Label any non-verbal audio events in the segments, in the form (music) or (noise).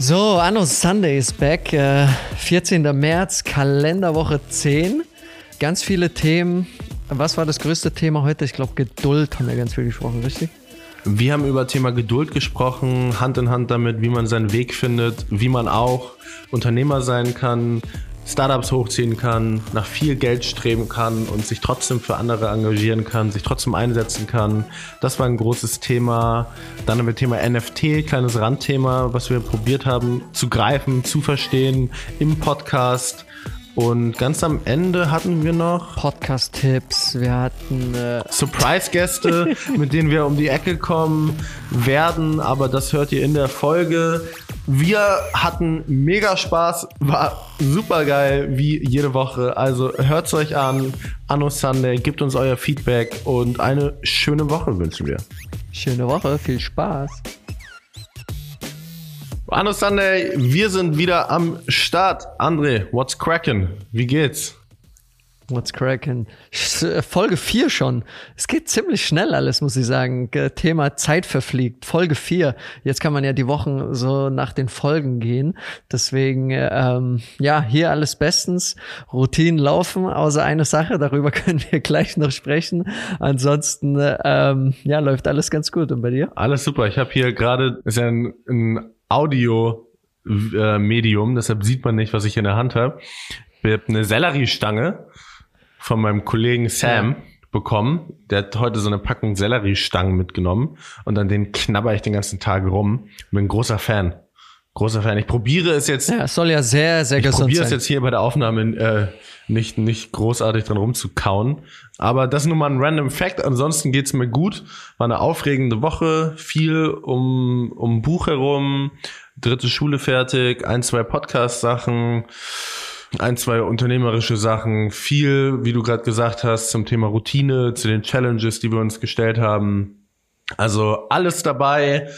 So, Anno Sunday is back. Äh, 14. März, Kalenderwoche 10. Ganz viele Themen. Was war das größte Thema heute? Ich glaube, Geduld haben wir ganz viel gesprochen, richtig? Wir haben über Thema Geduld gesprochen, Hand in Hand damit, wie man seinen Weg findet, wie man auch Unternehmer sein kann, Startups hochziehen kann, nach viel Geld streben kann und sich trotzdem für andere engagieren kann, sich trotzdem einsetzen kann. Das war ein großes Thema. Dann haben wir Thema NFT, kleines Randthema, was wir probiert haben zu greifen, zu verstehen im Podcast. Und ganz am Ende hatten wir noch Podcast-Tipps. Wir hatten äh Surprise-Gäste, (laughs) mit denen wir um die Ecke kommen werden. Aber das hört ihr in der Folge. Wir hatten mega Spaß, war super geil wie jede Woche. Also hört's euch an. Anno Sunday, gebt uns euer Feedback und eine schöne Woche wünschen wir. Schöne Woche, viel Spaß. Anno Sunday, wir sind wieder am Start. André, what's cracking? Wie geht's? What's cracking? Äh, Folge 4 schon. Es geht ziemlich schnell alles, muss ich sagen. Thema Zeit verfliegt. Folge 4. Jetzt kann man ja die Wochen so nach den Folgen gehen. Deswegen, ähm, ja, hier alles bestens. Routinen laufen, außer eine Sache. Darüber (laughs) können wir gleich noch sprechen. Ansonsten, ähm, ja, läuft alles ganz gut. Und bei dir? Alles super. Ich habe hier gerade, ist ja ein, ein Audio-Medium, deshalb sieht man nicht, was ich in der Hand habe. Ich habe eine Selleriestange von meinem Kollegen Sam ja. bekommen. Der hat heute so eine Packung Selleriestangen mitgenommen und an den knabber ich den ganzen Tag rum. Bin ein großer Fan. Großer Fan. Ich probiere es jetzt. Ja, es soll ja sehr, sehr gesund sein. Ich probiere es jetzt hier bei der Aufnahme äh, nicht, nicht großartig dran rumzukauen. Aber das ist nur mal ein random Fact. Ansonsten geht's mir gut. War eine aufregende Woche. Viel um, um Buch herum. Dritte Schule fertig. Ein, zwei Podcast-Sachen ein, zwei unternehmerische Sachen, viel, wie du gerade gesagt hast, zum Thema Routine, zu den Challenges, die wir uns gestellt haben. Also alles dabei.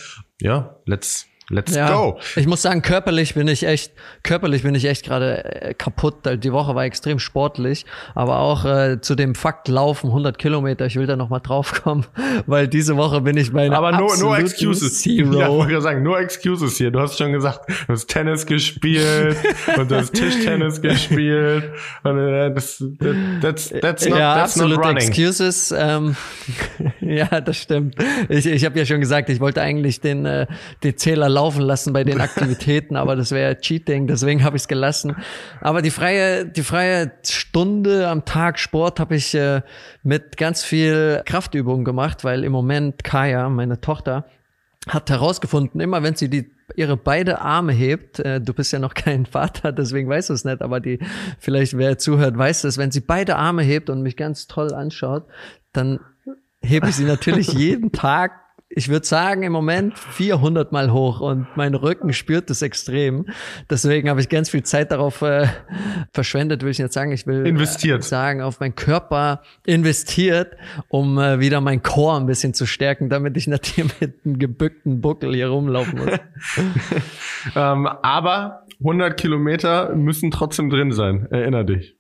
Ja, let's Let's ja, go. Ich muss sagen, körperlich bin ich echt, körperlich bin ich echt gerade äh, kaputt. Die Woche war extrem sportlich, aber auch äh, zu dem Fakt Laufen 100 Kilometer. Ich will da noch mal drauf kommen, (laughs) weil diese Woche bin ich bei einer Aber nur, nur Excuses. (laughs) Zero. Ja, wollte ich sagen, nur Excuses hier. Du hast schon gesagt, du hast Tennis gespielt (laughs) und du hast Tischtennis gespielt. Und, äh, das, that's, that's not, ja, that's absolute. Excuses. Ähm, ja, das stimmt. Ich, ich habe ja schon gesagt, ich wollte eigentlich den, äh, den Zähler laufen lassen bei den (laughs) Aktivitäten, aber das wäre Cheating, deswegen habe ich es gelassen. Aber die freie, die freie Stunde am Tag Sport habe ich äh, mit ganz viel Kraftübungen gemacht, weil im Moment Kaya, meine Tochter, hat herausgefunden, immer wenn sie die ihre beide Arme hebt, äh, du bist ja noch kein Vater, deswegen weißt du es nicht, aber die, vielleicht wer zuhört, weiß es, wenn sie beide Arme hebt und mich ganz toll anschaut, dann hebe ich sie natürlich (laughs) jeden Tag ich würde sagen, im Moment 400 Mal hoch und mein Rücken spürt das extrem. Deswegen habe ich ganz viel Zeit darauf äh, verschwendet, will ich jetzt sagen. Ich will investiert. Äh, sagen, auf meinen Körper investiert, um äh, wieder mein Chor ein bisschen zu stärken, damit ich nicht hier mit einem gebückten Buckel hier rumlaufen muss. (laughs) ähm, aber 100 Kilometer müssen trotzdem drin sein. Erinner dich.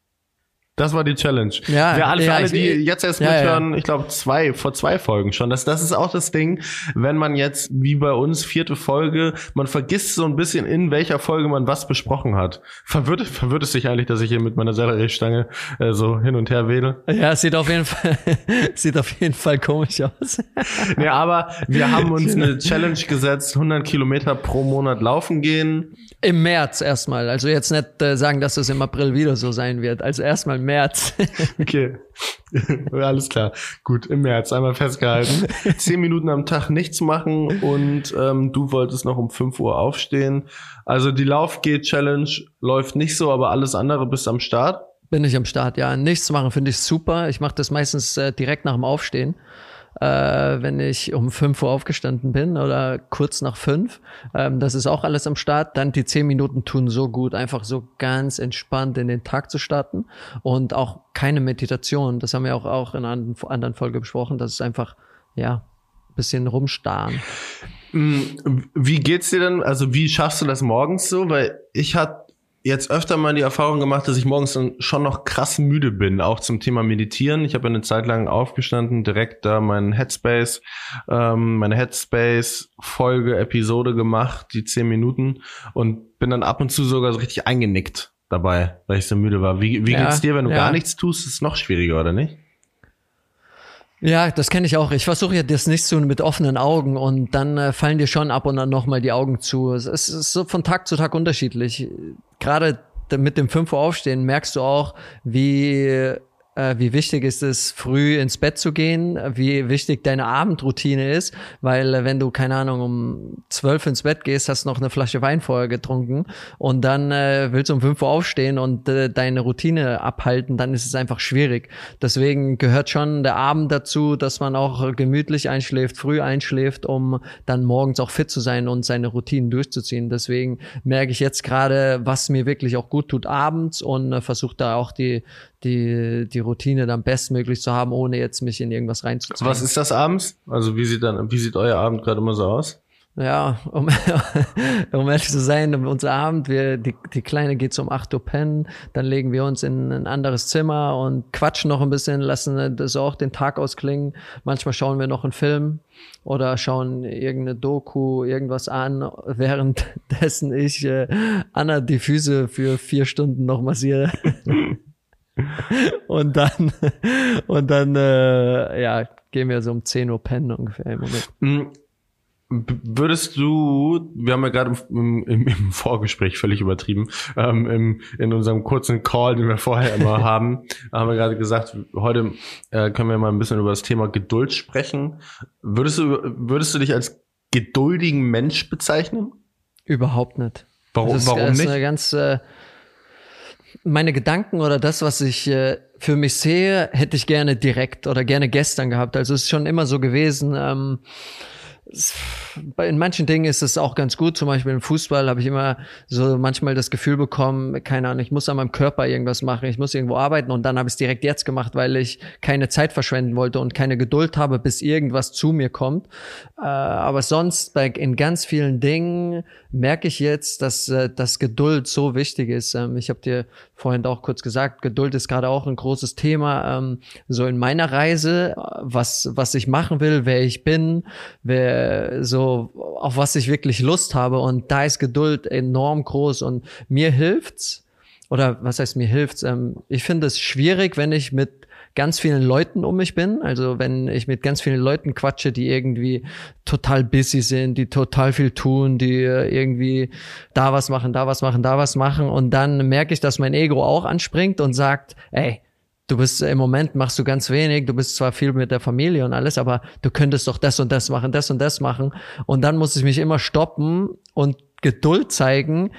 Das war die Challenge. Ja, für alle, ja, alle die jetzt erst ja, mithören, ja. ich glaube zwei, vor zwei Folgen schon. Das, das ist auch das Ding, wenn man jetzt, wie bei uns, vierte Folge, man vergisst so ein bisschen, in welcher Folge man was besprochen hat. Verwirrt, verwirrt es sich eigentlich, dass ich hier mit meiner Selleriestange äh, so hin und her wedel? Ja, sieht auf jeden Fall, (laughs) sieht auf jeden Fall komisch aus. ja, aber wir haben uns eine Challenge gesetzt, 100 Kilometer pro Monat laufen gehen. Im März erstmal. Also jetzt nicht äh, sagen, dass es im April wieder so sein wird. Also erstmal März. (laughs) okay. Alles klar. Gut, im März einmal festgehalten. (laughs) Zehn Minuten am Tag nichts machen und ähm, du wolltest noch um 5 Uhr aufstehen. Also die Laufgeht-Challenge läuft nicht so, aber alles andere bist am Start. Bin ich am Start, ja. Nichts machen finde ich super. Ich mache das meistens äh, direkt nach dem Aufstehen äh, wenn ich um 5 Uhr aufgestanden bin oder kurz nach 5. Ähm, das ist auch alles am Start. Dann die 10 Minuten tun so gut, einfach so ganz entspannt in den Tag zu starten und auch keine Meditation. Das haben wir auch, auch in einer anderen Folge besprochen. Das ist einfach, ja, bisschen rumstarren. Mm, wie geht's dir denn? Also wie schaffst du das morgens so? Weil ich hatte jetzt öfter mal die Erfahrung gemacht, dass ich morgens schon noch krass müde bin, auch zum Thema Meditieren. Ich habe eine Zeit lang aufgestanden, direkt da meinen Headspace, ähm, meine Headspace-Folge, Episode gemacht, die zehn Minuten und bin dann ab und zu sogar so richtig eingenickt dabei, weil ich so müde war. Wie, wie ja, geht's dir, wenn du ja. gar nichts tust? Ist es noch schwieriger, oder nicht? Ja, das kenne ich auch. Ich versuche ja das nicht so mit offenen Augen und dann äh, fallen dir schon ab und an nochmal die Augen zu. Es ist so von Tag zu Tag unterschiedlich. Gerade mit dem 5 Uhr aufstehen merkst du auch, wie wie wichtig ist es, früh ins Bett zu gehen, wie wichtig deine Abendroutine ist, weil äh, wenn du, keine Ahnung, um zwölf ins Bett gehst, hast noch eine Flasche Wein vorher getrunken und dann äh, willst du um fünf Uhr aufstehen und äh, deine Routine abhalten, dann ist es einfach schwierig. Deswegen gehört schon der Abend dazu, dass man auch gemütlich einschläft, früh einschläft, um dann morgens auch fit zu sein und seine Routinen durchzuziehen. Deswegen merke ich jetzt gerade, was mir wirklich auch gut tut abends und äh, versuche da auch die die, die Routine dann bestmöglich zu haben, ohne jetzt mich in irgendwas reinzuziehen. Was ist das abends? Also wie sieht dann, wie sieht euer Abend gerade immer so aus? Ja, um, (laughs) um ehrlich zu sein, unser Abend, wir, die, die Kleine geht um 8 Uhr pennen, dann legen wir uns in ein anderes Zimmer und quatschen noch ein bisschen, lassen das auch den Tag ausklingen. Manchmal schauen wir noch einen Film oder schauen irgendeine Doku, irgendwas an, währenddessen ich äh, Anna die Füße für vier Stunden noch massiere. (laughs) und dann, (laughs) und dann, äh, ja, gehen wir so um 10 Uhr pennen ungefähr im Moment. Hm, würdest du, wir haben ja gerade im, im, im, Vorgespräch völlig übertrieben, ähm, im, in unserem kurzen Call, den wir vorher immer (laughs) haben, haben wir gerade gesagt, heute äh, können wir mal ein bisschen über das Thema Geduld sprechen. Würdest du, würdest du dich als geduldigen Mensch bezeichnen? Überhaupt nicht. Warum, das ist, warum nicht? Eine ganz, äh, meine Gedanken oder das, was ich äh, für mich sehe, hätte ich gerne direkt oder gerne gestern gehabt. Also es ist schon immer so gewesen. Ähm, in manchen Dingen ist es auch ganz gut. Zum Beispiel im Fußball habe ich immer so manchmal das Gefühl bekommen, keine Ahnung, ich muss an meinem Körper irgendwas machen, ich muss irgendwo arbeiten und dann habe ich es direkt jetzt gemacht, weil ich keine Zeit verschwenden wollte und keine Geduld habe, bis irgendwas zu mir kommt. Äh, aber sonst bei, in ganz vielen Dingen merke ich jetzt, dass, äh, dass Geduld so wichtig ist. Ähm, ich habe dir vorhin auch kurz gesagt, Geduld ist gerade auch ein großes Thema. Ähm, so in meiner Reise, was, was ich machen will, wer ich bin, wer so, auf was ich wirklich Lust habe. Und da ist Geduld enorm groß und mir hilft's. Oder was heißt mir hilft's? Ähm, ich finde es schwierig, wenn ich mit ganz vielen Leuten um mich bin. Also wenn ich mit ganz vielen Leuten quatsche, die irgendwie total busy sind, die total viel tun, die irgendwie da was machen, da was machen, da was machen. Und dann merke ich, dass mein Ego auch anspringt und sagt, ey, du bist im Moment machst du ganz wenig, du bist zwar viel mit der Familie und alles, aber du könntest doch das und das machen, das und das machen. Und dann muss ich mich immer stoppen und Geduld zeigen,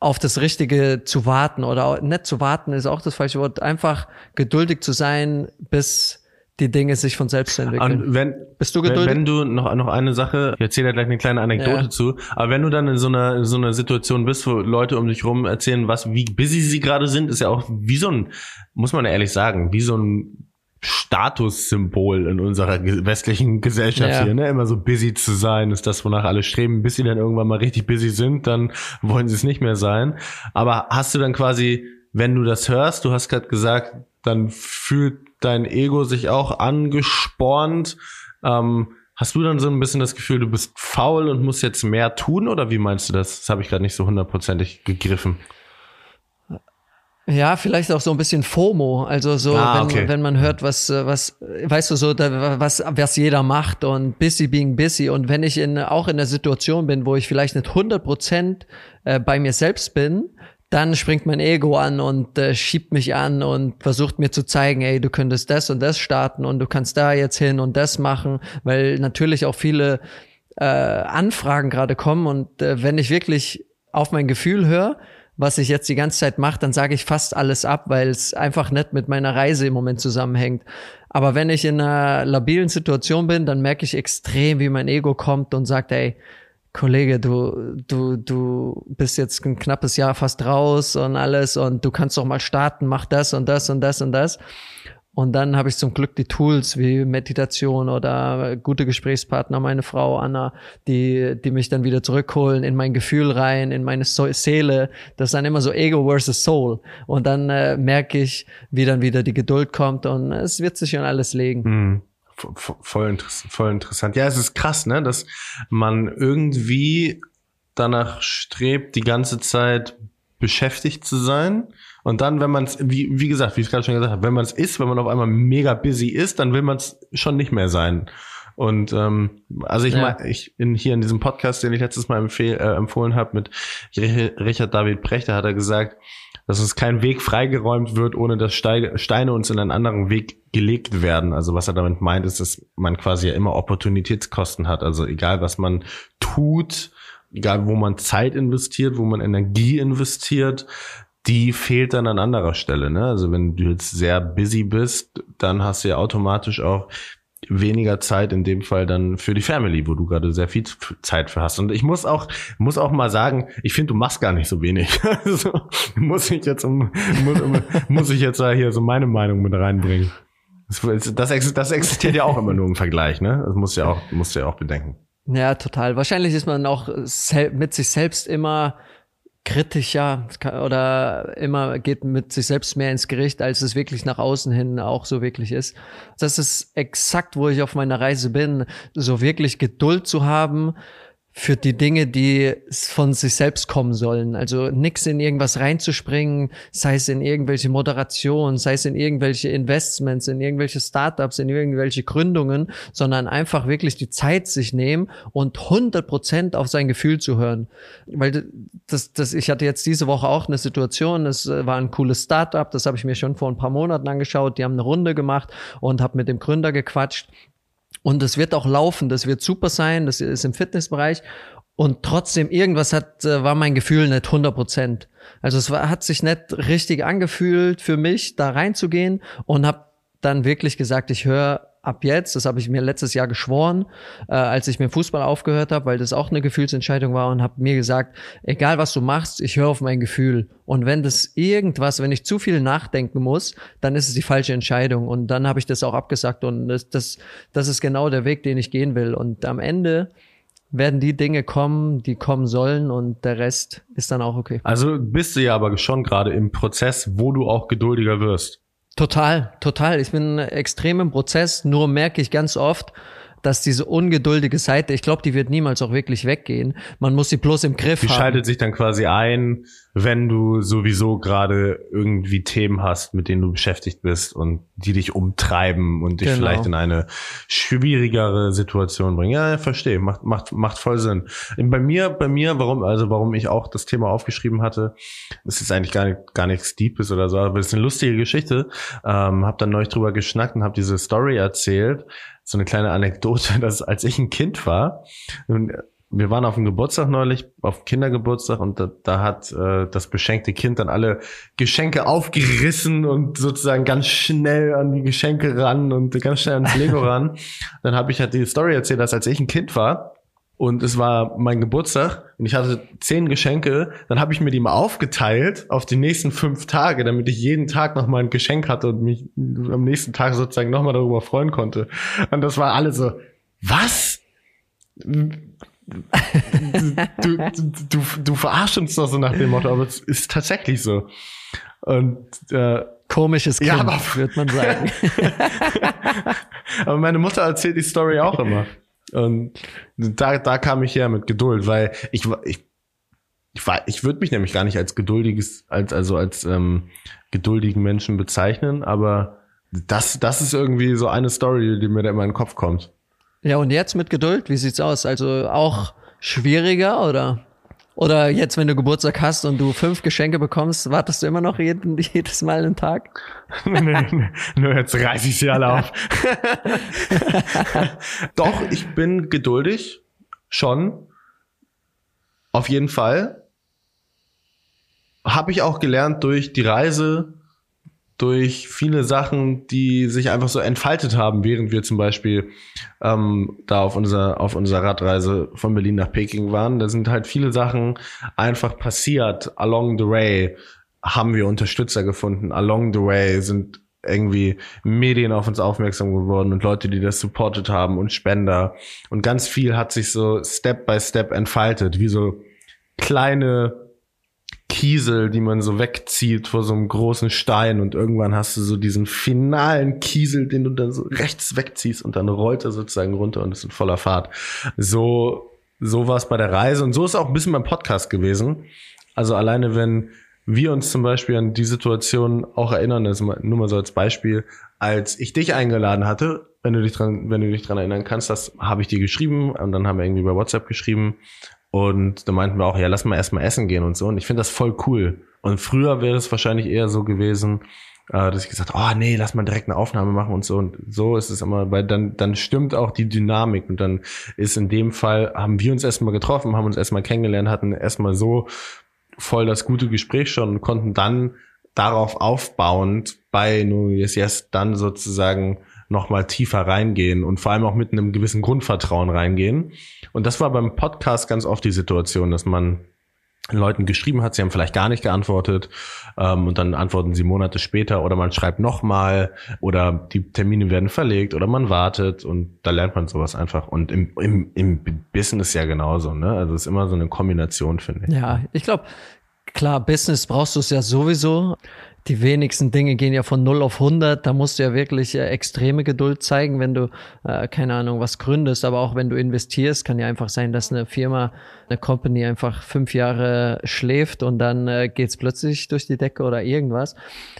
auf das Richtige zu warten oder nicht zu warten ist auch das falsche Wort, einfach geduldig zu sein, bis die Dinge sich von selbst entwickeln. wenn, Bist du geduldig? Wenn, wenn du noch, noch eine Sache, ich erzähle da gleich eine kleine Anekdote ja. zu, aber wenn du dann in so einer, in so einer Situation bist, wo Leute um dich rum erzählen, was, wie busy sie gerade sind, ist ja auch wie so ein, muss man ehrlich sagen, wie so ein Statussymbol in unserer westlichen Gesellschaft ja. hier, ne? Immer so busy zu sein, ist das, wonach alle streben. Bis sie dann irgendwann mal richtig busy sind, dann wollen sie es nicht mehr sein. Aber hast du dann quasi, wenn du das hörst, du hast gerade gesagt, dann fühlt dein Ego sich auch angespornt. Ähm, hast du dann so ein bisschen das Gefühl, du bist faul und musst jetzt mehr tun? Oder wie meinst du das? Das habe ich gerade nicht so hundertprozentig gegriffen. Ja, vielleicht auch so ein bisschen FOMO, also so, ah, wenn, okay. wenn man hört, was, was, weißt du, so, da, was, was jeder macht und busy being busy und wenn ich in, auch in der Situation bin, wo ich vielleicht nicht 100 Prozent äh, bei mir selbst bin, dann springt mein Ego an und äh, schiebt mich an und versucht mir zu zeigen, ey, du könntest das und das starten und du kannst da jetzt hin und das machen, weil natürlich auch viele äh, Anfragen gerade kommen und äh, wenn ich wirklich auf mein Gefühl höre, was ich jetzt die ganze Zeit mache, dann sage ich fast alles ab, weil es einfach nicht mit meiner Reise im Moment zusammenhängt. Aber wenn ich in einer labilen Situation bin, dann merke ich extrem, wie mein Ego kommt und sagt, ey, Kollege, du, du, du bist jetzt ein knappes Jahr fast raus und alles und du kannst doch mal starten, mach das und das und das und das. Und dann habe ich zum Glück die Tools wie Meditation oder gute Gesprächspartner, meine Frau Anna, die, die mich dann wieder zurückholen in mein Gefühl rein, in meine so Seele. Das ist dann immer so Ego versus Soul. Und dann äh, merke ich, wie dann wieder die Geduld kommt und es wird sich schon alles legen. Mhm. Voll, interessant, voll interessant. Ja, es ist krass, ne, dass man irgendwie danach strebt, die ganze Zeit beschäftigt zu sein und dann, wenn man es, wie, wie gesagt, wie ich gerade schon gesagt habe, wenn man es ist, wenn man auf einmal mega busy ist, dann will man es schon nicht mehr sein. Und ähm, also ich ja. meine, ich in, hier in diesem Podcast, den ich letztes Mal empfehl, äh, empfohlen habe mit Richard David Prechter, hat er gesagt, dass uns kein Weg freigeräumt wird, ohne dass Steine uns in einen anderen Weg gelegt werden. Also was er damit meint, ist, dass man quasi ja immer Opportunitätskosten hat. Also egal, was man tut, egal, wo man Zeit investiert, wo man Energie investiert, die fehlt dann an anderer Stelle. Ne? Also wenn du jetzt sehr busy bist, dann hast du ja automatisch auch weniger Zeit in dem Fall dann für die Family, wo du gerade sehr viel Zeit für hast. Und ich muss auch muss auch mal sagen, ich finde, du machst gar nicht so wenig. (laughs) also, muss ich jetzt um, muss, muss ich jetzt hier so meine Meinung mit reinbringen. Das, das, das existiert ja auch immer nur im Vergleich, ne? Das muss ja auch musst du ja auch bedenken. Ja, total. Wahrscheinlich ist man auch mit sich selbst immer kritisch, ja, oder immer geht mit sich selbst mehr ins Gericht, als es wirklich nach außen hin auch so wirklich ist. Das ist exakt, wo ich auf meiner Reise bin, so wirklich Geduld zu haben, für die Dinge, die von sich selbst kommen sollen. Also nichts in irgendwas reinzuspringen, sei es in irgendwelche Moderation, sei es in irgendwelche Investments, in irgendwelche Startups, in irgendwelche Gründungen, sondern einfach wirklich die Zeit sich nehmen und 100 Prozent auf sein Gefühl zu hören. Weil das, das, ich hatte jetzt diese Woche auch eine Situation, es war ein cooles Startup, das habe ich mir schon vor ein paar Monaten angeschaut, die haben eine Runde gemacht und habe mit dem Gründer gequatscht und es wird auch laufen, das wird super sein, das ist im Fitnessbereich. Und trotzdem, irgendwas hat, äh, war mein Gefühl nicht 100 Prozent. Also es war, hat sich nicht richtig angefühlt für mich, da reinzugehen und habe dann wirklich gesagt, ich höre ab jetzt, das habe ich mir letztes Jahr geschworen, äh, als ich mit Fußball aufgehört habe, weil das auch eine Gefühlsentscheidung war und habe mir gesagt, egal was du machst, ich höre auf mein Gefühl. Und wenn das irgendwas, wenn ich zu viel nachdenken muss, dann ist es die falsche Entscheidung. Und dann habe ich das auch abgesagt und das, das, das ist genau der Weg, den ich gehen will. Und am Ende werden die Dinge kommen, die kommen sollen und der Rest ist dann auch okay. Also bist du ja aber schon gerade im Prozess, wo du auch geduldiger wirst. Total, total. Ich bin extrem im Prozess, nur merke ich ganz oft, dass diese ungeduldige Seite, ich glaube, die wird niemals auch wirklich weggehen. Man muss sie bloß im Griff die haben. Die schaltet sich dann quasi ein, wenn du sowieso gerade irgendwie Themen hast, mit denen du beschäftigt bist und die dich umtreiben und dich genau. vielleicht in eine schwierigere Situation bringen. Ja, verstehe, macht macht macht voll Sinn. Bei mir, bei mir, warum also warum ich auch das Thema aufgeschrieben hatte, ist eigentlich gar nicht gar nichts Deepes oder so, aber es ist eine lustige Geschichte. Ähm, habe dann neulich drüber geschnackt und habe diese Story erzählt so eine kleine Anekdote, (laughs) dass als ich ein Kind war, wir waren auf dem Geburtstag neulich, auf Kindergeburtstag und da, da hat äh, das beschenkte Kind dann alle Geschenke aufgerissen und sozusagen ganz schnell an die Geschenke ran und ganz schnell ans Lego ran. (laughs) Dann habe ich halt die Story erzählt, dass als ich ein Kind war, und es war mein Geburtstag und ich hatte zehn Geschenke, dann habe ich mir die mal aufgeteilt auf die nächsten fünf Tage, damit ich jeden Tag noch mal ein Geschenk hatte und mich am nächsten Tag sozusagen noch mal darüber freuen konnte. Und das war alle so, was? Du, du, du, du verarschst uns doch so nach dem Motto, aber es ist tatsächlich so. Und äh, komisches Kind, ja, wird man sagen. (laughs) aber meine Mutter erzählt die Story auch immer. Und da, da kam ich her mit Geduld, weil ich, ich, ich, ich würde mich nämlich gar nicht als geduldiges, als, also als ähm, geduldigen Menschen bezeichnen, aber das, das ist irgendwie so eine Story, die mir da immer in den Kopf kommt. Ja, und jetzt mit Geduld, wie sieht's aus? Also auch schwieriger oder? Oder jetzt, wenn du Geburtstag hast und du fünf Geschenke bekommst, wartest du immer noch jeden, (laughs) jedes Mal einen Tag? (laughs) nee, nee, nur jetzt reiß ich sie alle auf. (laughs) Doch, ich bin geduldig. Schon. Auf jeden Fall. Habe ich auch gelernt durch die Reise, durch viele Sachen, die sich einfach so entfaltet haben, während wir zum Beispiel ähm, da auf unserer auf unserer Radreise von Berlin nach Peking waren. Da sind halt viele Sachen einfach passiert. Along the way haben wir Unterstützer gefunden. Along the way sind irgendwie Medien auf uns aufmerksam geworden und Leute, die das supportet haben und Spender. Und ganz viel hat sich so Step by Step entfaltet, wie so kleine Kiesel, die man so wegzieht vor so einem großen Stein und irgendwann hast du so diesen finalen Kiesel, den du dann so rechts wegziehst und dann rollt er sozusagen runter und ist in voller Fahrt. So, so war es bei der Reise und so ist auch ein bisschen beim Podcast gewesen. Also alleine wenn wir uns zum Beispiel an die Situation auch erinnern, das nur mal so als Beispiel, als ich dich eingeladen hatte, wenn du dich dran, wenn du dich dran erinnern kannst, das habe ich dir geschrieben und dann haben wir irgendwie bei WhatsApp geschrieben und da meinten wir auch, ja, lass mal erstmal essen gehen und so. Und ich finde das voll cool. Und früher wäre es wahrscheinlich eher so gewesen, äh, dass ich gesagt, oh nee, lass mal direkt eine Aufnahme machen und so. Und so ist es immer, weil dann, dann stimmt auch die Dynamik. Und dann ist in dem Fall, haben wir uns erstmal getroffen, haben uns erstmal kennengelernt, hatten erstmal so voll das gute Gespräch schon und konnten dann darauf aufbauend bei New Year's Yes dann sozusagen nochmal tiefer reingehen und vor allem auch mit einem gewissen Grundvertrauen reingehen. Und das war beim Podcast ganz oft die Situation, dass man Leuten geschrieben hat, sie haben vielleicht gar nicht geantwortet ähm, und dann antworten sie Monate später oder man schreibt nochmal oder die Termine werden verlegt oder man wartet und da lernt man sowas einfach. Und im, im, im Business ja genauso, ne? Also es ist immer so eine Kombination, finde ich. Ja, ich glaube, klar, Business brauchst du es ja sowieso die wenigsten Dinge gehen ja von 0 auf 100. Da musst du ja wirklich äh, extreme Geduld zeigen, wenn du, äh, keine Ahnung, was gründest. Aber auch wenn du investierst, kann ja einfach sein, dass eine Firma, eine Company einfach fünf Jahre schläft und dann äh, geht's plötzlich durch die Decke oder irgendwas.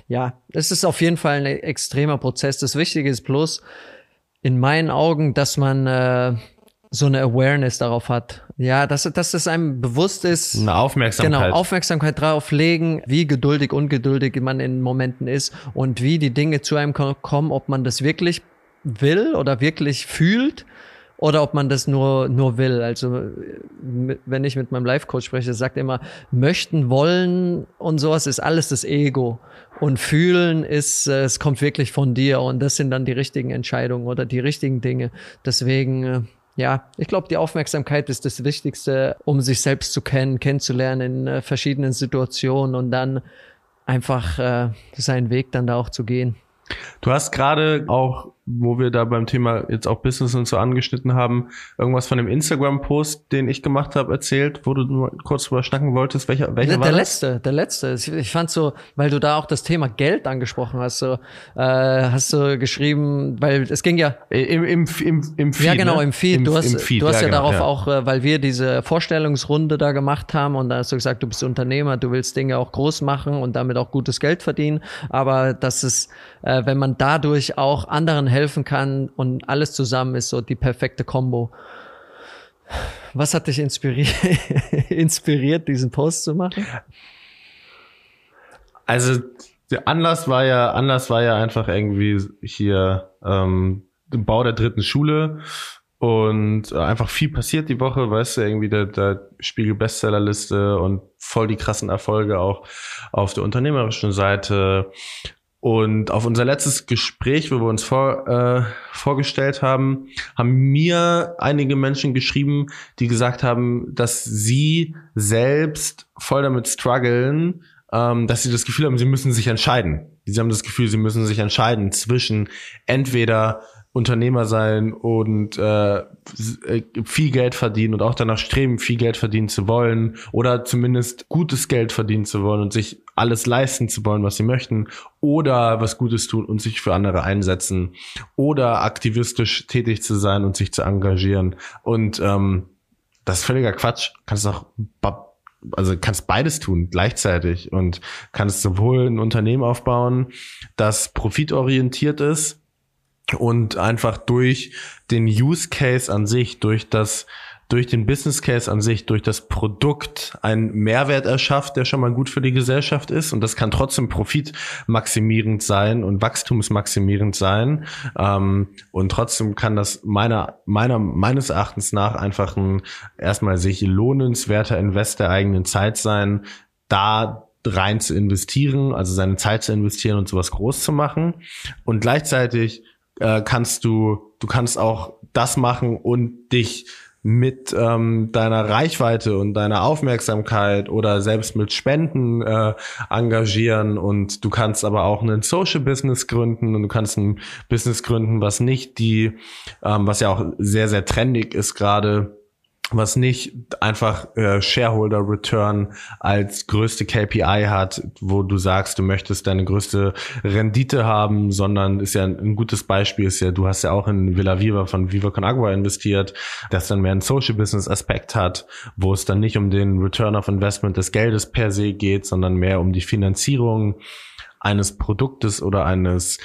Ja, es ist auf jeden Fall ein extremer Prozess. Das Wichtige ist bloß, in meinen Augen, dass man äh, so eine Awareness darauf hat. Ja, dass, dass es einem bewusst ist. Eine Aufmerksamkeit. Genau, Aufmerksamkeit drauf legen, wie geduldig, ungeduldig man in Momenten ist und wie die Dinge zu einem kommen, ob man das wirklich will oder wirklich fühlt oder ob man das nur, nur will. Also, wenn ich mit meinem Life-Coach spreche, sagt er immer, möchten, wollen und sowas ist alles das Ego. Und fühlen ist, äh, es kommt wirklich von dir und das sind dann die richtigen Entscheidungen oder die richtigen Dinge. Deswegen, äh, ja, ich glaube, die Aufmerksamkeit ist das Wichtigste, um sich selbst zu kennen, kennenzulernen in äh, verschiedenen Situationen und dann einfach äh, seinen Weg dann da auch zu gehen. Du hast gerade auch wo wir da beim Thema jetzt auch Business und so angeschnitten haben, irgendwas von dem Instagram-Post, den ich gemacht habe, erzählt, wo du kurz drüber schnacken wolltest. Welcher, welcher der, war der das? letzte, der letzte. Ich fand so, weil du da auch das Thema Geld angesprochen hast, so, äh, hast du geschrieben, weil es ging ja im, im, im, im Feed. Ja, genau, ne? im Feed. Im, du hast, Feed, du hast ja, genau, darauf ja. auch, äh, weil wir diese Vorstellungsrunde da gemacht haben und da hast du gesagt, du bist Unternehmer, du willst Dinge auch groß machen und damit auch gutes Geld verdienen. Aber dass es, äh, wenn man dadurch auch anderen helfen kann und alles zusammen ist so die perfekte Combo. Was hat dich inspiriert, (laughs) inspiriert, diesen Post zu machen? Also der Anlass war ja, Anlass war ja einfach irgendwie hier ähm, Bau der dritten Schule und äh, einfach viel passiert die Woche, weißt du, irgendwie der, der Spiegel Bestsellerliste und voll die krassen Erfolge auch auf der unternehmerischen Seite und auf unser letztes Gespräch, wo wir uns vor, äh, vorgestellt haben, haben mir einige Menschen geschrieben, die gesagt haben, dass sie selbst voll damit strugglen, ähm, dass sie das Gefühl haben, sie müssen sich entscheiden. Sie haben das Gefühl, sie müssen sich entscheiden zwischen entweder Unternehmer sein und äh, viel Geld verdienen und auch danach streben, viel Geld verdienen zu wollen oder zumindest gutes Geld verdienen zu wollen und sich alles leisten zu wollen, was sie möchten oder was Gutes tun und sich für andere einsetzen oder aktivistisch tätig zu sein und sich zu engagieren. Und ähm, das ist völliger Quatsch. Kannst auch also kannst beides tun gleichzeitig und kannst sowohl ein Unternehmen aufbauen, das profitorientiert ist und einfach durch den Use Case an sich, durch das durch den Business Case an sich, durch das Produkt einen Mehrwert erschafft, der schon mal gut für die Gesellschaft ist. Und das kann trotzdem profitmaximierend sein und wachstumsmaximierend sein. Ähm, und trotzdem kann das meiner, meiner, meines Erachtens nach einfach ein erstmal sich lohnenswerter Invest der eigenen Zeit sein, da rein zu investieren, also seine Zeit zu investieren und sowas groß zu machen. Und gleichzeitig äh, kannst du, du kannst auch das machen und dich mit ähm, deiner Reichweite und deiner Aufmerksamkeit oder selbst mit Spenden äh, engagieren. Und du kannst aber auch ein Social Business gründen und du kannst ein Business gründen, was nicht die, ähm, was ja auch sehr, sehr trendig ist gerade, was nicht einfach äh, Shareholder Return als größte KPI hat, wo du sagst, du möchtest deine größte Rendite haben, sondern ist ja ein, ein gutes Beispiel ist ja, du hast ja auch in Villa Viva von Viva Con Agua investiert, das dann mehr einen Social Business Aspekt hat, wo es dann nicht um den Return of Investment des Geldes per se geht, sondern mehr um die Finanzierung eines Produktes oder eines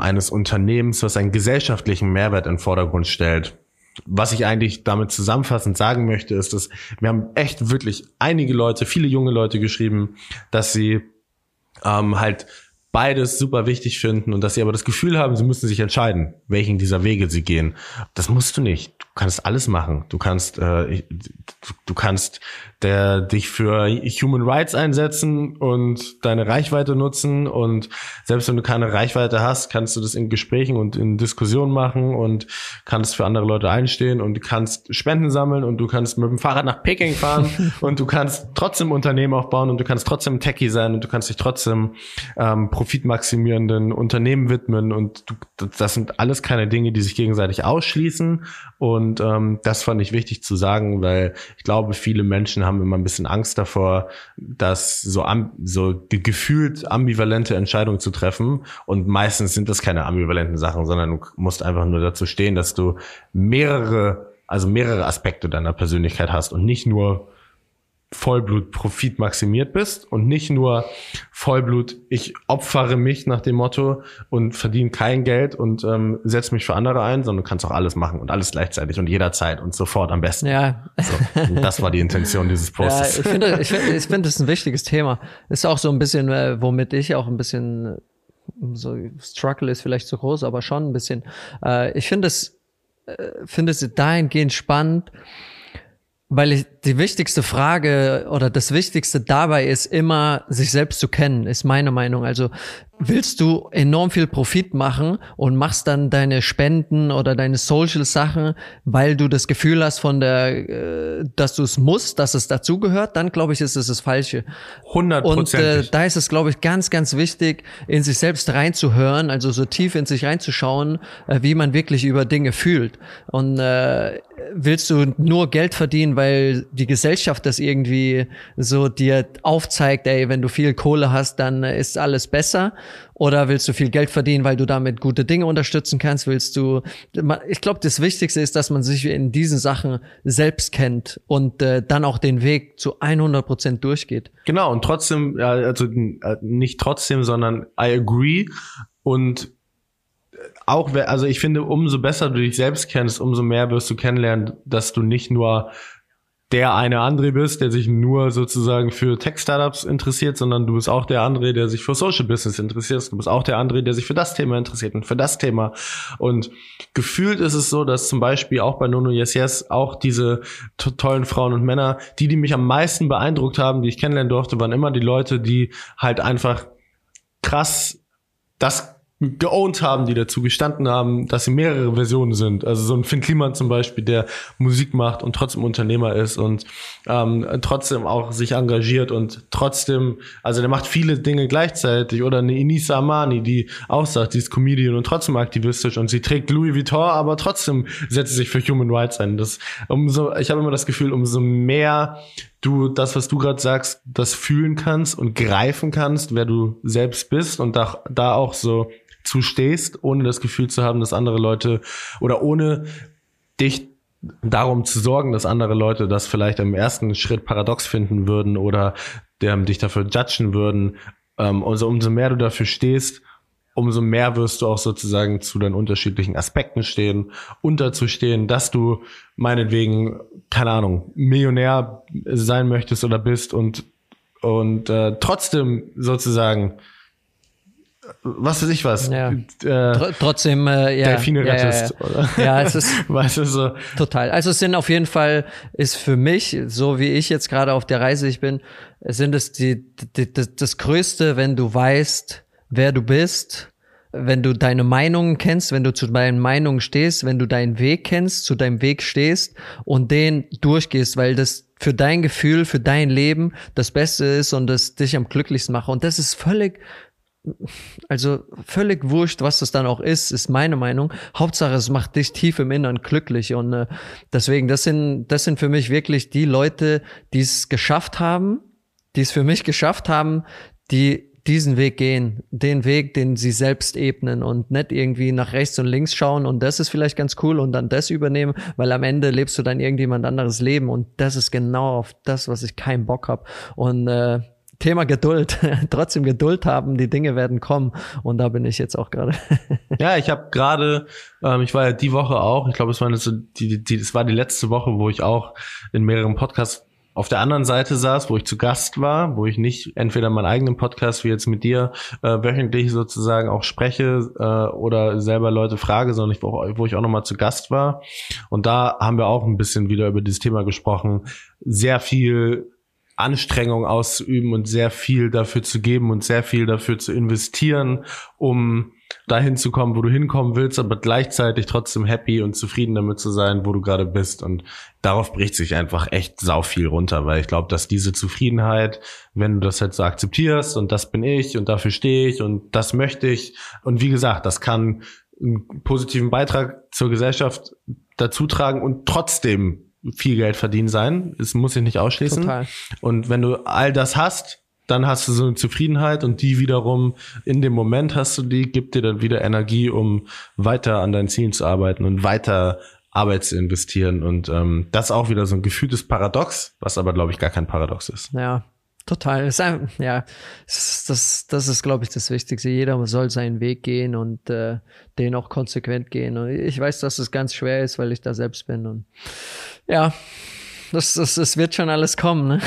eines Unternehmens, was einen gesellschaftlichen Mehrwert in Vordergrund stellt was ich eigentlich damit zusammenfassend sagen möchte, ist, dass wir haben echt wirklich einige Leute, viele junge Leute geschrieben, dass sie ähm, halt beides super wichtig finden und dass sie aber das Gefühl haben, sie müssen sich entscheiden, welchen dieser Wege sie gehen. Das musst du nicht. Du kannst alles machen. Du kannst, äh, du kannst der dich für Human Rights einsetzen und deine Reichweite nutzen. Und selbst wenn du keine Reichweite hast, kannst du das in Gesprächen und in Diskussionen machen und kannst für andere Leute einstehen und du kannst Spenden sammeln und du kannst mit dem Fahrrad nach Peking fahren (laughs) und du kannst trotzdem Unternehmen aufbauen und du kannst trotzdem Techie sein und du kannst dich trotzdem ähm, profitmaximierenden Unternehmen widmen. Und das sind alles keine Dinge, die sich gegenseitig ausschließen. Und ähm, das fand ich wichtig zu sagen, weil ich glaube, viele Menschen haben immer ein bisschen Angst davor, dass so, am, so gefühlt ambivalente Entscheidungen zu treffen. Und meistens sind das keine ambivalenten Sachen, sondern du musst einfach nur dazu stehen, dass du mehrere, also mehrere Aspekte deiner Persönlichkeit hast und nicht nur Vollblut Profit maximiert bist und nicht nur Vollblut, ich opfere mich nach dem Motto und verdiene kein Geld und ähm, setze mich für andere ein, sondern du kannst auch alles machen und alles gleichzeitig und jederzeit und sofort am besten. Ja. So, das war die Intention dieses Posts. (laughs) Ja, ich finde, ich finde, ich finde, das ist ein wichtiges Thema. Ist auch so ein bisschen, äh, womit ich auch ein bisschen so Struggle ist vielleicht zu groß, aber schon ein bisschen. Äh, ich finde es, äh, finde es dahingehend spannend, weil ich, die wichtigste Frage oder das Wichtigste dabei ist immer, sich selbst zu kennen, ist meine Meinung. Also willst du enorm viel Profit machen und machst dann deine Spenden oder deine Social Sachen, weil du das Gefühl hast von der, äh, dass du es musst, dass es dazugehört, dann glaube ich, ist es das Falsche. 100 Und äh, da ist es, glaube ich, ganz, ganz wichtig, in sich selbst reinzuhören, also so tief in sich reinzuschauen, äh, wie man wirklich über Dinge fühlt. Und äh, willst du nur Geld verdienen, weil die Gesellschaft das irgendwie so dir aufzeigt, ey, wenn du viel Kohle hast, dann ist alles besser? Oder willst du viel Geld verdienen, weil du damit gute Dinge unterstützen kannst? Willst du, ich glaube, das Wichtigste ist, dass man sich in diesen Sachen selbst kennt und äh, dann auch den Weg zu 100 Prozent durchgeht. Genau, und trotzdem, also äh, nicht trotzdem, sondern I agree und auch, also ich finde, umso besser du dich selbst kennst, umso mehr wirst du kennenlernen, dass du nicht nur der eine André bist, der sich nur sozusagen für Tech-Startups interessiert, sondern du bist auch der André, der sich für Social Business interessiert. Du bist auch der André, der sich für das Thema interessiert und für das Thema. Und gefühlt ist es so, dass zum Beispiel auch bei Nono Yes Yes auch diese tollen Frauen und Männer, die, die mich am meisten beeindruckt haben, die ich kennenlernen durfte, waren immer die Leute, die halt einfach krass das geowned haben, die dazu gestanden haben, dass sie mehrere Versionen sind. Also so ein Finn Kliman zum Beispiel, der Musik macht und trotzdem Unternehmer ist und ähm, trotzdem auch sich engagiert und trotzdem, also der macht viele Dinge gleichzeitig. Oder eine Inisa Amani, die auch sagt, sie ist Comedian und trotzdem aktivistisch und sie trägt Louis Vuitton, aber trotzdem setzt sie sich für Human Rights ein. Das, umso, ich habe immer das Gefühl, umso mehr du das, was du gerade sagst, das fühlen kannst und greifen kannst, wer du selbst bist und da, da auch so zu stehst, ohne das Gefühl zu haben, dass andere Leute oder ohne dich darum zu sorgen, dass andere Leute das vielleicht im ersten Schritt paradox finden würden oder ähm, dich dafür judgen würden. Ähm, also umso mehr du dafür stehst, umso mehr wirst du auch sozusagen zu deinen unterschiedlichen Aspekten stehen, unterzustehen, dass du meinetwegen, keine Ahnung, Millionär sein möchtest oder bist und, und äh, trotzdem sozusagen was weiß ich was. Ja. Äh, Trotzdem, äh, ja. Delfine ja, rettest, ja, ja. oder? Ja, es (laughs) ist. weißt du, so. Total. Also es sind auf jeden Fall, ist für mich, so wie ich jetzt gerade auf der Reise ich bin, sind es die, die, die, das Größte, wenn du weißt, wer du bist, wenn du deine Meinungen kennst, wenn du zu deinen Meinungen stehst, wenn du deinen Weg kennst, zu deinem Weg stehst und den durchgehst, weil das für dein Gefühl, für dein Leben das Beste ist und das dich am glücklichsten macht. Und das ist völlig, also völlig wurscht, was das dann auch ist, ist meine Meinung. Hauptsache, es macht dich tief im Innern glücklich. Und äh, deswegen, das sind, das sind für mich wirklich die Leute, die es geschafft haben, die es für mich geschafft haben, die diesen Weg gehen, den Weg, den sie selbst ebnen und nicht irgendwie nach rechts und links schauen und das ist vielleicht ganz cool und dann das übernehmen, weil am Ende lebst du dann irgendjemand anderes Leben und das ist genau auf das, was ich keinen Bock habe. Und äh, Thema Geduld, (laughs) trotzdem Geduld haben, die Dinge werden kommen und da bin ich jetzt auch gerade. (laughs) ja, ich habe gerade, ähm, ich war ja die Woche auch, ich glaube, es war so die, die, war die letzte Woche, wo ich auch in mehreren Podcasts auf der anderen Seite saß, wo ich zu Gast war, wo ich nicht entweder meinen eigenen Podcast wie jetzt mit dir äh, wöchentlich sozusagen auch spreche äh, oder selber Leute frage, sondern ich, wo, wo ich auch nochmal zu Gast war. Und da haben wir auch ein bisschen wieder über dieses Thema gesprochen. Sehr viel Anstrengung auszuüben und sehr viel dafür zu geben und sehr viel dafür zu investieren, um dahin zu kommen, wo du hinkommen willst, aber gleichzeitig trotzdem happy und zufrieden damit zu sein, wo du gerade bist. Und darauf bricht sich einfach echt sau viel runter, weil ich glaube, dass diese Zufriedenheit, wenn du das halt so akzeptierst und das bin ich und dafür stehe ich und das möchte ich. Und wie gesagt, das kann einen positiven Beitrag zur Gesellschaft dazu tragen und trotzdem viel Geld verdienen sein. Es muss sich nicht ausschließen. Total. Und wenn du all das hast, dann hast du so eine Zufriedenheit und die wiederum in dem Moment hast du die, gibt dir dann wieder Energie, um weiter an deinen Zielen zu arbeiten und weiter Arbeit zu investieren. Und ähm, das ist auch wieder so ein gefühltes Paradox, was aber, glaube ich, gar kein Paradox ist. Ja, total. Das ist, ja, das, das ist, glaube ich, das Wichtigste. Jeder soll seinen Weg gehen und äh, den auch konsequent gehen. Und ich weiß, dass es ganz schwer ist, weil ich da selbst bin. Und ja, das, das, das wird schon alles kommen. Ne?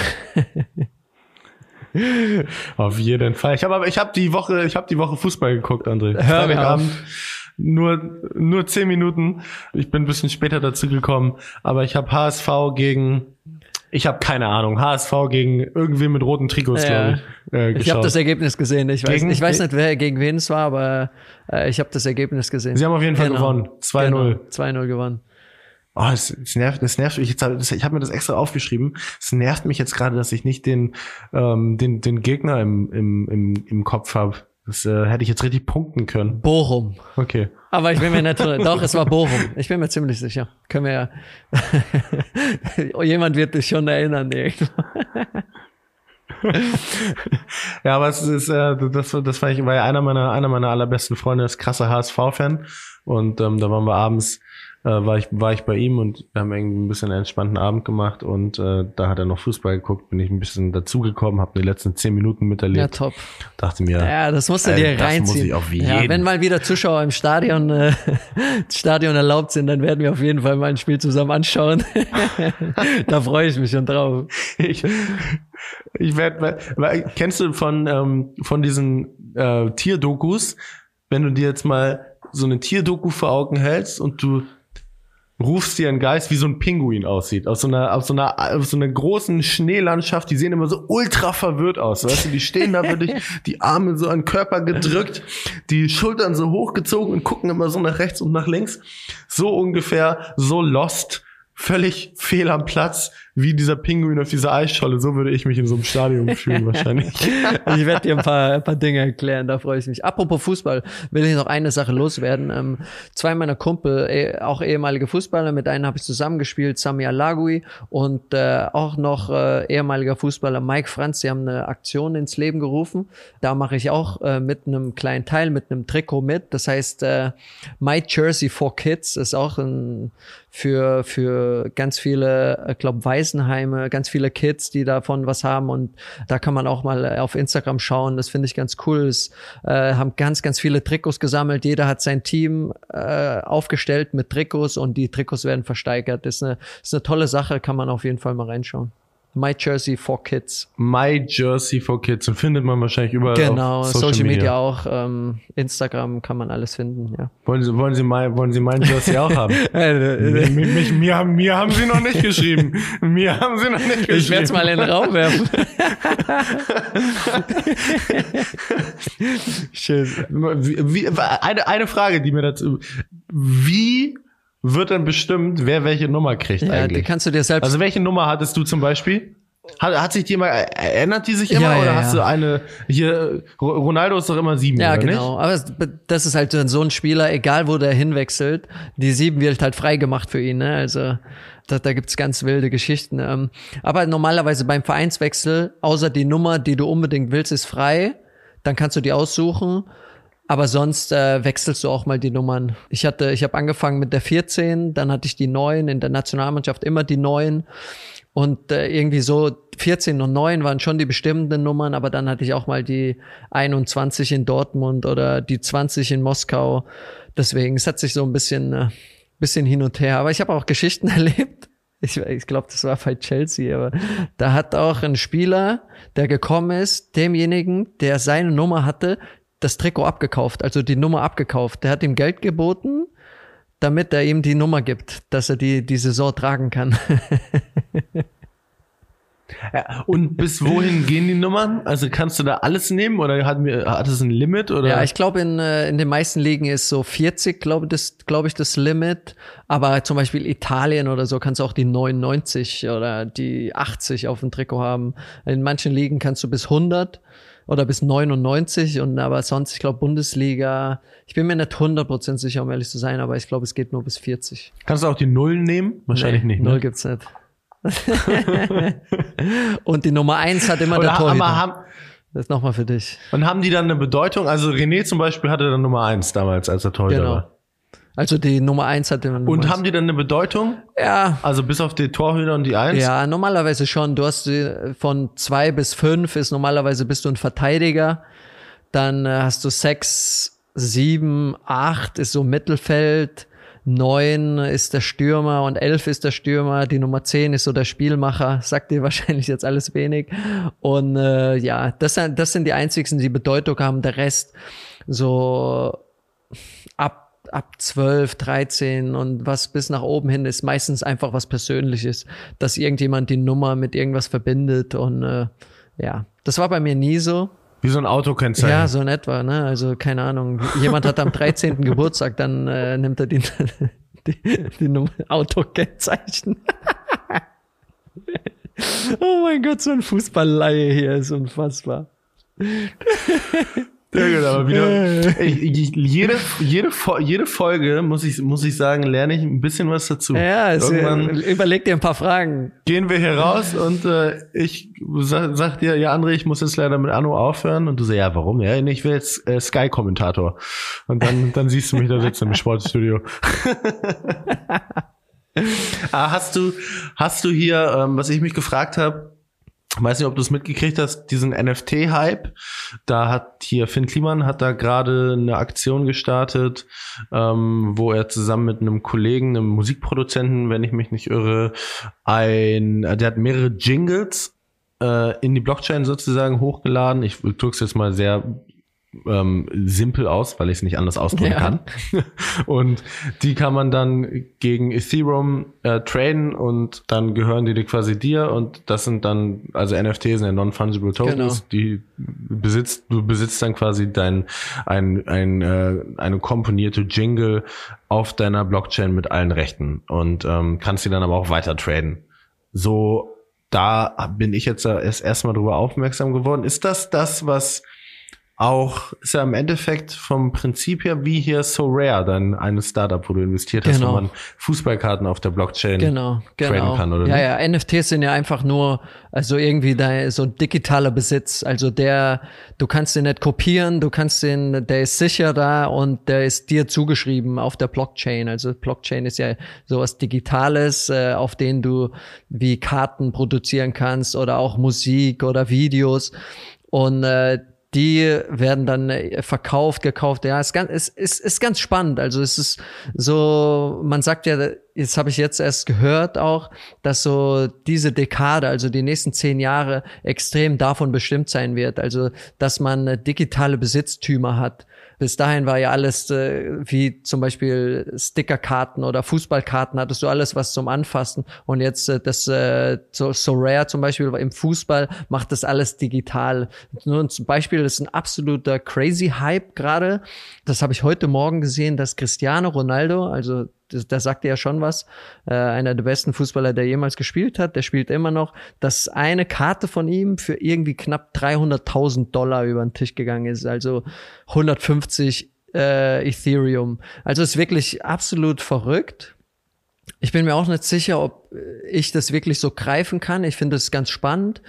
(laughs) Auf jeden Fall. Ich habe ich habe die Woche, ich habe die Woche Fußball geguckt, André. Hör mir auf. Nur nur zehn Minuten. Ich bin ein bisschen später dazu gekommen, aber ich habe HSV gegen ich habe keine Ahnung. HSV gegen irgendwie mit roten Trikots, ja. glaube ich. Äh, ich habe das Ergebnis gesehen. Ich weiß, ich weiß nicht, wer gegen wen es war, aber äh, ich habe das Ergebnis gesehen. Sie haben auf jeden Fall genau. gewonnen. 2-0. Genau. 2-0 gewonnen. Oh, es, es nervt, es nervt mich. Jetzt, ich habe mir das extra aufgeschrieben. Es nervt mich jetzt gerade, dass ich nicht den, ähm, den, den Gegner im, im, im, im Kopf habe. Das äh, hätte ich jetzt richtig punkten können. Bochum. Okay. Aber ich bin mir nicht Doch, es war Bochum. Ich bin mir ziemlich sicher. Können wir ja. (laughs) Jemand wird dich schon erinnern, (laughs) ja, aber es ist, äh, das, das war ich, ja einer meiner, einer meiner allerbesten Freunde, ist krasser HSV-Fan. Und ähm, da waren wir abends äh, war, ich, war ich bei ihm und wir haben irgendwie ein bisschen einen entspannten Abend gemacht und äh, da hat er noch Fußball geguckt, bin ich ein bisschen dazugekommen, habe die letzten zehn Minuten miterlebt. Ja, top. Dachte mir, ja, das musst du dir das reinziehen. Muss ich auf jeden. Ja, wenn mal wieder Zuschauer im Stadion, äh, (laughs) Stadion erlaubt sind, dann werden wir auf jeden Fall mal ein Spiel zusammen anschauen. (laughs) da freue ich mich schon drauf. Ich, ich werde, kennst du von ähm, von diesen äh, Tierdokus, wenn du dir jetzt mal so eine Tierdoku vor Augen hältst und du rufst dir einen Geist, wie so ein Pinguin aussieht. Aus so einer, aus so einer, aus so einer großen Schneelandschaft, die sehen immer so ultra verwirrt aus. Weißt du, die stehen da (laughs) wirklich, die Arme so an den Körper gedrückt, die Schultern so hochgezogen und gucken immer so nach rechts und nach links. So ungefähr, so lost völlig fehl am Platz, wie dieser Pinguin auf dieser Eisscholle. So würde ich mich in so einem Stadion fühlen (laughs) wahrscheinlich. ich werde dir ein paar, ein paar Dinge erklären, da freue ich mich. Apropos Fußball, will ich noch eine Sache loswerden. Ähm, zwei meiner Kumpel, eh, auch ehemalige Fußballer, mit einem habe ich zusammengespielt, Sami Alagui und äh, auch noch äh, ehemaliger Fußballer Mike Franz, die haben eine Aktion ins Leben gerufen. Da mache ich auch äh, mit einem kleinen Teil, mit einem Trikot mit. Das heißt, äh, My Jersey for Kids ist auch ein für, für ganz viele, ich glaube, Waisenheime, ganz viele Kids, die davon was haben. Und da kann man auch mal auf Instagram schauen. Das finde ich ganz cool. Es äh, haben ganz, ganz viele Trikots gesammelt. Jeder hat sein Team äh, aufgestellt mit Trikots und die Trikots werden versteigert. Das ist eine, ist eine tolle Sache, kann man auf jeden Fall mal reinschauen. My Jersey for Kids. My Jersey for Kids und findet man wahrscheinlich überall. Genau, Social, Social, Media, Media auch, ähm, Instagram kann man alles finden, ja. Wollen Sie, wollen Sie, mein, wollen Sie mein Jersey auch haben? (laughs) mir, mich, mir, haben, mir haben Sie noch nicht geschrieben. (laughs) Mir haben Sie noch nicht geschrieben. Ich werde es mal in den Raum werfen. (laughs) Schön. Wie, wie, eine, eine Frage, die mir dazu. Wie wird dann bestimmt, wer welche Nummer kriegt ja, eigentlich. Die kannst du dir selbst. Also welche Nummer hattest du zum Beispiel? Hat, hat sich die immer, erinnert die sich immer ja, ja, oder hast du eine, hier, Ronaldo ist doch immer sieben, Ja, genau. Nicht? Aber das ist halt so ein Spieler, egal wo der hinwechselt, die sieben wird halt frei gemacht für ihn, ne? Also, da, da gibt's ganz wilde Geschichten. Ähm. Aber normalerweise beim Vereinswechsel, außer die Nummer, die du unbedingt willst, ist frei, dann kannst du die aussuchen aber sonst äh, wechselst du auch mal die Nummern. Ich hatte, ich habe angefangen mit der 14, dann hatte ich die 9, in der Nationalmannschaft immer die 9. Und äh, irgendwie so 14 und 9 waren schon die bestimmenden Nummern, aber dann hatte ich auch mal die 21 in Dortmund oder die 20 in Moskau. Deswegen, es hat sich so ein bisschen, äh, bisschen hin und her. Aber ich habe auch Geschichten (laughs) erlebt. Ich, ich glaube, das war bei Chelsea, aber da hat auch ein Spieler, der gekommen ist, demjenigen, der seine Nummer hatte, das Trikot abgekauft, also die Nummer abgekauft. Der hat ihm Geld geboten, damit er ihm die Nummer gibt, dass er die, die Saison tragen kann. (laughs) Ja, und bis wohin gehen die Nummern? Also kannst du da alles nehmen oder hat, hat es ein Limit? Oder? Ja, ich glaube, in, äh, in den meisten Ligen ist so 40, glaube das, glaube ich, das Limit. Aber zum Beispiel Italien oder so kannst du auch die 99 oder die 80 auf dem Trikot haben. In manchen Ligen kannst du bis 100 oder bis 99 und aber sonst, ich glaube, Bundesliga, ich bin mir nicht 100% sicher, um ehrlich zu sein, aber ich glaube, es geht nur bis 40. Kannst du auch die Nullen nehmen? Wahrscheinlich nee, nicht. Ne? Null gibt's nicht. (laughs) und die Nummer eins hat immer Oder der Torhüter. Haben, das ist nochmal für dich. Und haben die dann eine Bedeutung? Also René zum Beispiel hatte dann Nummer eins damals, als er Torhüter genau. war. Also die Nummer eins hat immer Und haben die dann eine Bedeutung? Ja. Also bis auf die Torhüter und die eins? Ja, normalerweise schon. Du hast von zwei bis fünf ist normalerweise bist du ein Verteidiger. Dann äh, hast du sechs, sieben, acht ist so Mittelfeld. Neun ist der Stürmer und elf ist der Stürmer. Die Nummer zehn ist so der Spielmacher. Sagt dir (laughs) wahrscheinlich jetzt alles wenig. Und äh, ja, das, das sind die einzigsten, die Bedeutung haben. Der Rest so ab ab 12, 13 und was bis nach oben hin ist meistens einfach was Persönliches, dass irgendjemand die Nummer mit irgendwas verbindet und äh, ja, das war bei mir nie so. Wie so ein Autokennzeichen. Ja, so in etwa, ne? Also keine Ahnung. Jemand hat am 13. Geburtstag, dann äh, nimmt er die, (laughs) die, die Nummer Autokennzeichen. (laughs) oh mein Gott, so ein Fußballleihe hier ist unfassbar. (laughs) Ja, genau, wieder, ich, jede, jede, jede Folge, muss ich, muss ich sagen, lerne ich ein bisschen was dazu. Ja, also überleg dir ein paar Fragen. Gehen wir hier raus und äh, ich sag, sag dir, ja, André, ich muss jetzt leider mit Anno aufhören. Und du sagst, ja, warum? Ja, ich will jetzt äh, Sky-Kommentator. Und dann, dann siehst du mich da sitzen im Sportstudio. (laughs) ah, hast du, hast du hier, ähm, was ich mich gefragt habe, weiß nicht, ob du es mitgekriegt hast, diesen NFT-Hype. Da hat hier Finn Kliman hat da gerade eine Aktion gestartet, ähm, wo er zusammen mit einem Kollegen, einem Musikproduzenten, wenn ich mich nicht irre, ein, der hat mehrere Jingles äh, in die Blockchain sozusagen hochgeladen. Ich drücke es jetzt mal sehr ähm, simpel aus, weil ich es nicht anders ausdrücken ja. kann. (laughs) und die kann man dann gegen Ethereum äh, traden und dann gehören die, quasi dir und das sind dann, also NFTs sind ja Non-Fungible Tokens, genau. die besitzt, du besitzt dann quasi dein, ein, ein, äh, eine komponierte Jingle auf deiner Blockchain mit allen Rechten und ähm, kannst die dann aber auch weiter traden. So, da bin ich jetzt erst erstmal drüber aufmerksam geworden. Ist das das, was auch, ist ja im Endeffekt vom Prinzip her wie hier So Rare, dann eine Startup, wo du investiert hast, genau. wo man Fußballkarten auf der Blockchain genau, genau. kann, oder? Ja, nicht? ja, NFTs sind ja einfach nur, also irgendwie da so digitaler Besitz. Also der, du kannst den nicht kopieren, du kannst den, der ist sicher da und der ist dir zugeschrieben auf der Blockchain. Also Blockchain ist ja sowas Digitales, äh, auf den du wie Karten produzieren kannst oder auch Musik oder Videos. Und äh, die werden dann äh, verkauft, gekauft. Ja, ist ganz, ist, ist, ist ganz spannend. Also es ist so, man sagt ja, jetzt habe ich jetzt erst gehört auch, dass so diese Dekade, also die nächsten zehn Jahre, extrem davon bestimmt sein wird. Also, dass man äh, digitale Besitztümer hat bis dahin war ja alles äh, wie zum Beispiel Stickerkarten oder Fußballkarten, hattest du alles was zum Anfassen. Und jetzt äh, das so, so Rare zum Beispiel im Fußball macht das alles digital. Nur zum Beispiel ist ein absoluter crazy Hype gerade. Das habe ich heute Morgen gesehen, dass Cristiano Ronaldo, also da sagt er ja schon was. Äh, einer der besten Fußballer, der jemals gespielt hat, der spielt immer noch, dass eine Karte von ihm für irgendwie knapp 300.000 Dollar über den Tisch gegangen ist. Also 150 äh, Ethereum. Also ist wirklich absolut verrückt. Ich bin mir auch nicht sicher, ob ich das wirklich so greifen kann. Ich finde es ganz spannend.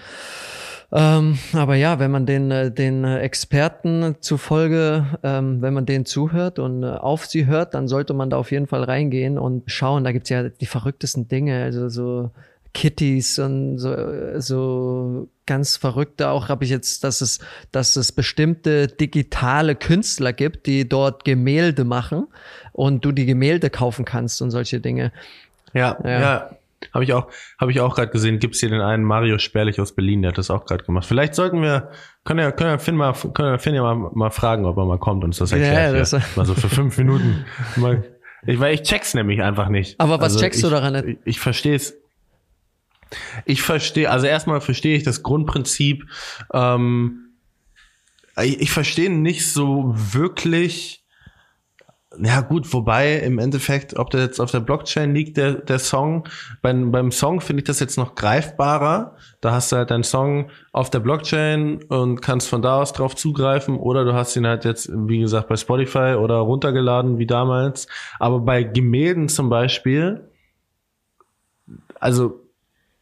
Ähm, aber ja, wenn man den, äh, den Experten zufolge, ähm, wenn man denen zuhört und äh, auf sie hört, dann sollte man da auf jeden Fall reingehen und schauen. Da gibt's ja die verrücktesten Dinge, also so Kitties und so, so ganz verrückte auch habe ich jetzt, dass es, dass es bestimmte digitale Künstler gibt, die dort Gemälde machen und du die Gemälde kaufen kannst und solche Dinge. Ja, ja, ja. Habe ich auch, habe ich auch gerade gesehen, gibt's hier den einen Mario Sperlich aus Berlin, der hat das auch gerade gemacht. Vielleicht sollten wir, können ja, können ja Finn mal, können ja Finn ja mal, mal fragen, ob er mal kommt und uns das erklärt. Ja, das (laughs) mal so für fünf Minuten. Mal, ich, weil ich check's nämlich einfach nicht. Aber was also checkst ich, du daran nicht? Ich, ich verstehe es. Ich verstehe, also erstmal verstehe ich das Grundprinzip. Ähm, ich, ich verstehe nicht so wirklich, ja gut, wobei im Endeffekt, ob der jetzt auf der Blockchain liegt, der, der Song, beim, beim Song finde ich das jetzt noch greifbarer. Da hast du halt deinen Song auf der Blockchain und kannst von da aus drauf zugreifen oder du hast ihn halt jetzt, wie gesagt, bei Spotify oder runtergeladen wie damals. Aber bei Gemälden zum Beispiel, also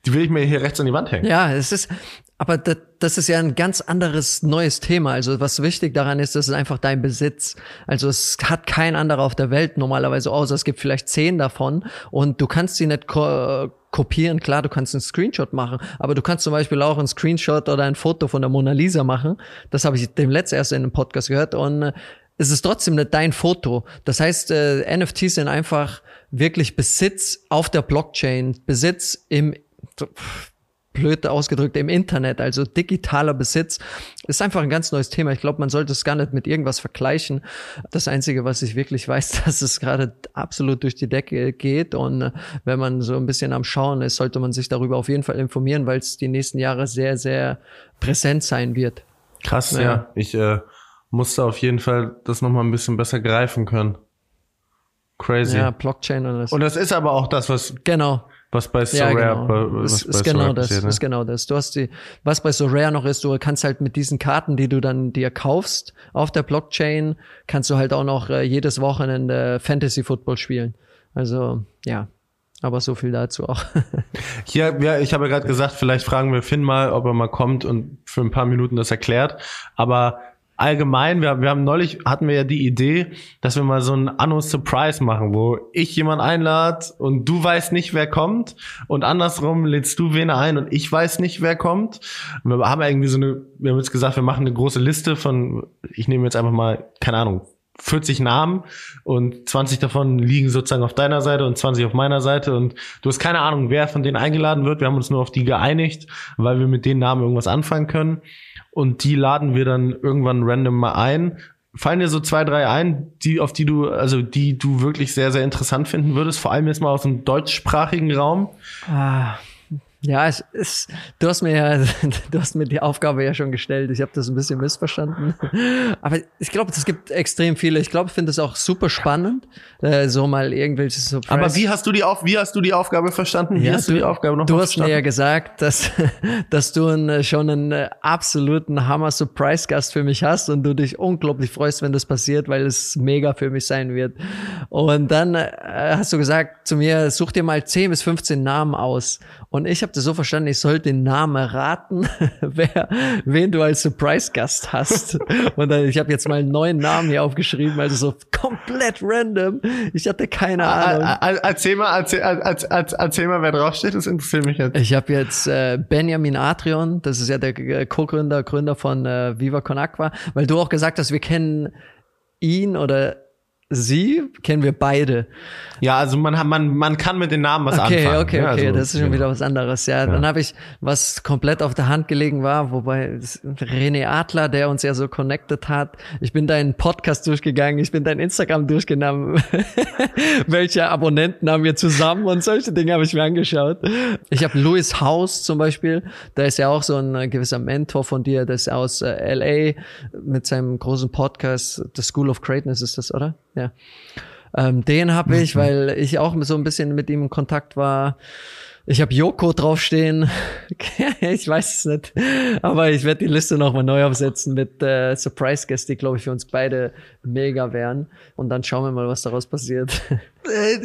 die will ich mir hier rechts an die Wand hängen. Ja, es ist, aber das, das ist ja ein ganz anderes neues Thema. Also was wichtig daran ist, das ist einfach dein Besitz. Also es hat kein anderer auf der Welt normalerweise, außer es gibt vielleicht zehn davon und du kannst sie nicht ko kopieren. Klar, du kannst einen Screenshot machen, aber du kannst zum Beispiel auch einen Screenshot oder ein Foto von der Mona Lisa machen. Das habe ich dem letzten erst in einem Podcast gehört und äh, es ist trotzdem nicht dein Foto. Das heißt, äh, NFTs sind einfach wirklich Besitz auf der Blockchain, Besitz im blöd ausgedrückt im Internet, also digitaler Besitz, ist einfach ein ganz neues Thema. Ich glaube, man sollte es gar nicht mit irgendwas vergleichen. Das Einzige, was ich wirklich weiß, (laughs) dass es gerade absolut durch die Decke geht und äh, wenn man so ein bisschen am Schauen ist, sollte man sich darüber auf jeden Fall informieren, weil es die nächsten Jahre sehr, sehr präsent sein wird. Krass, ja. ja. Ich äh, musste auf jeden Fall das nochmal ein bisschen besser greifen können. Crazy. Ja, Blockchain und das. Und das ist aber auch das, was genau was bei Sorare, ja, genau. was ist, bei ist genau das, passiert, ne? ist genau das. Du hast die, was bei Sorare noch ist, du kannst halt mit diesen Karten, die du dann dir kaufst auf der Blockchain, kannst du halt auch noch äh, jedes Wochenende Fantasy Football spielen. Also ja, aber so viel dazu auch. (laughs) Hier, ja, ich habe ja gerade gesagt, vielleicht fragen wir Finn mal, ob er mal kommt und für ein paar Minuten das erklärt. Aber allgemein, wir, wir haben neulich, hatten wir ja die Idee, dass wir mal so ein Anno Surprise machen, wo ich jemand einlade und du weißt nicht, wer kommt und andersrum lädst du wen ein und ich weiß nicht, wer kommt. wir haben irgendwie so eine, wir haben jetzt gesagt, wir machen eine große Liste von, ich nehme jetzt einfach mal, keine Ahnung, 40 Namen und 20 davon liegen sozusagen auf deiner Seite und 20 auf meiner Seite und du hast keine Ahnung, wer von denen eingeladen wird. Wir haben uns nur auf die geeinigt, weil wir mit den Namen irgendwas anfangen können und die laden wir dann irgendwann random mal ein. Fallen dir so zwei, drei ein, die, auf die du, also die du wirklich sehr, sehr interessant finden würdest, vor allem jetzt mal aus dem deutschsprachigen Raum? Ah, ja, es ist, du hast mir ja, (laughs) du hast mir die Aufgabe ja schon gestellt. Ich habe das ein bisschen missverstanden. (laughs) Aber ich glaube, es gibt extrem viele. Ich glaube, ich finde es auch super spannend, äh, so mal irgendwelche Surprise. Aber wie hast du die auf, wie hast du die Aufgabe verstanden? Wie ja, hast du, die Aufgabe noch Du hast verstanden? mir ja gesagt, dass, (laughs) dass du einen, schon einen äh, absoluten Hammer Surprise Gast für mich hast und du dich unglaublich freust, wenn das passiert, weil es mega für mich sein wird. Und dann äh, hast du gesagt zu mir, such dir mal 10 bis 15 Namen aus. Und ich habe habe das so verstanden, ich soll den Namen raten, (laughs) wer, wen du als Surprise-Gast hast. Und dann, ich habe jetzt mal einen neuen Namen hier aufgeschrieben, also so komplett random. Ich hatte keine Ahnung. Erzähl mal, erzähl, erzähl, erzähl mal, wer draufsteht, das interessiert mich jetzt. Ich habe jetzt äh, Benjamin Atrion, das ist ja der äh, Co-Gründer, Gründer von äh, Viva Con Aqua, weil du auch gesagt hast, wir kennen ihn oder sie kennen wir beide. Ja, also man, man, man kann mit den Namen was okay, anfangen. Okay, okay, ja, okay, also, das ist schon genau. wieder was anderes. Ja, ja. dann habe ich was komplett auf der Hand gelegen war, wobei René Adler, der uns ja so connected hat. Ich bin deinen Podcast durchgegangen, ich bin dein Instagram durchgegangen. (laughs) Welche Abonnenten haben wir zusammen und solche Dinge habe ich mir angeschaut. Ich habe Louis House zum Beispiel, da ist ja auch so ein gewisser Mentor von dir, der ist aus äh, LA mit seinem großen Podcast, The School of Greatness ist das, oder? Ja. Ähm, den habe ich, mhm. weil ich auch so ein bisschen mit ihm in Kontakt war. Ich habe Joko draufstehen. (laughs) ich weiß es nicht. Aber ich werde die Liste nochmal neu aufsetzen mit äh, Surprise-Gäste, die, glaube ich, für uns beide mega wären. Und dann schauen wir mal, was daraus passiert. (laughs)